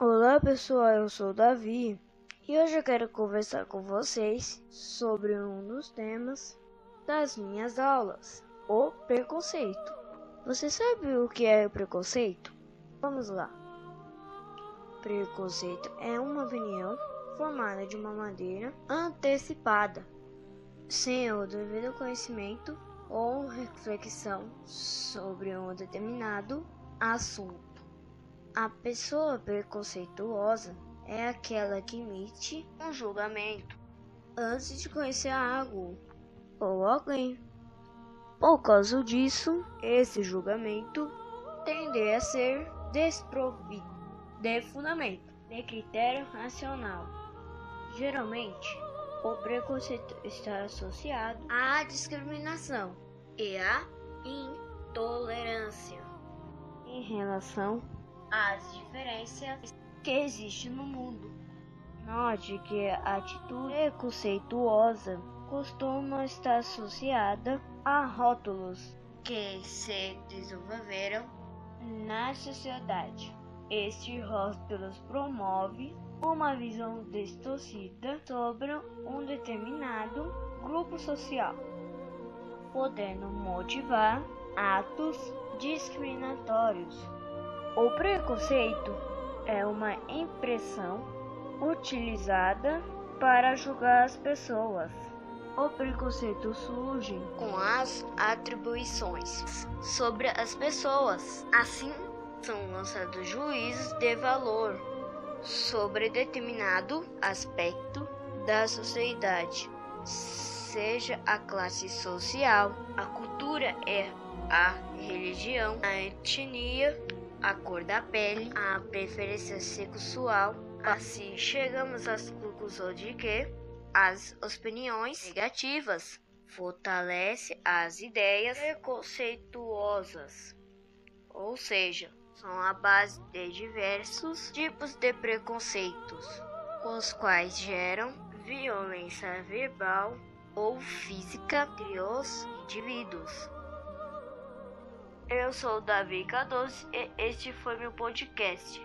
Olá pessoal, eu sou o Davi e hoje eu quero conversar com vocês sobre um dos temas das minhas aulas, o preconceito. Você sabe o que é preconceito? Vamos lá. Preconceito é uma opinião formada de uma maneira antecipada, sem o devido conhecimento ou reflexão sobre um determinado assunto. A pessoa preconceituosa é aquela que emite um julgamento antes de conhecer algo ou alguém. Por causa disso, esse julgamento tende a ser desprovido de fundamento, de critério racional. Geralmente, o preconceito está associado à discriminação e à intolerância em relação às diferenças que existem no mundo. Note que a atitude preconceituosa costuma estar associada a rótulos que se desenvolveram na sociedade. Estes rótulos promovem uma visão distorcida sobre um determinado grupo social, podendo motivar atos discriminatórios. O preconceito é uma impressão utilizada para julgar as pessoas. O preconceito surge com as atribuições sobre as pessoas. Assim, são lançados juízos de valor sobre determinado aspecto da sociedade, seja a classe social, a cultura é a religião, a etnia, a cor da pele, a preferência sexual. Assim, chegamos à conclusão de que as opiniões negativas fortalecem as ideias preconceituosas, ou seja, são a base de diversos tipos de preconceitos, os quais geram violência verbal ou física entre os indivíduos. Eu sou o Davi K12 e este foi meu podcast.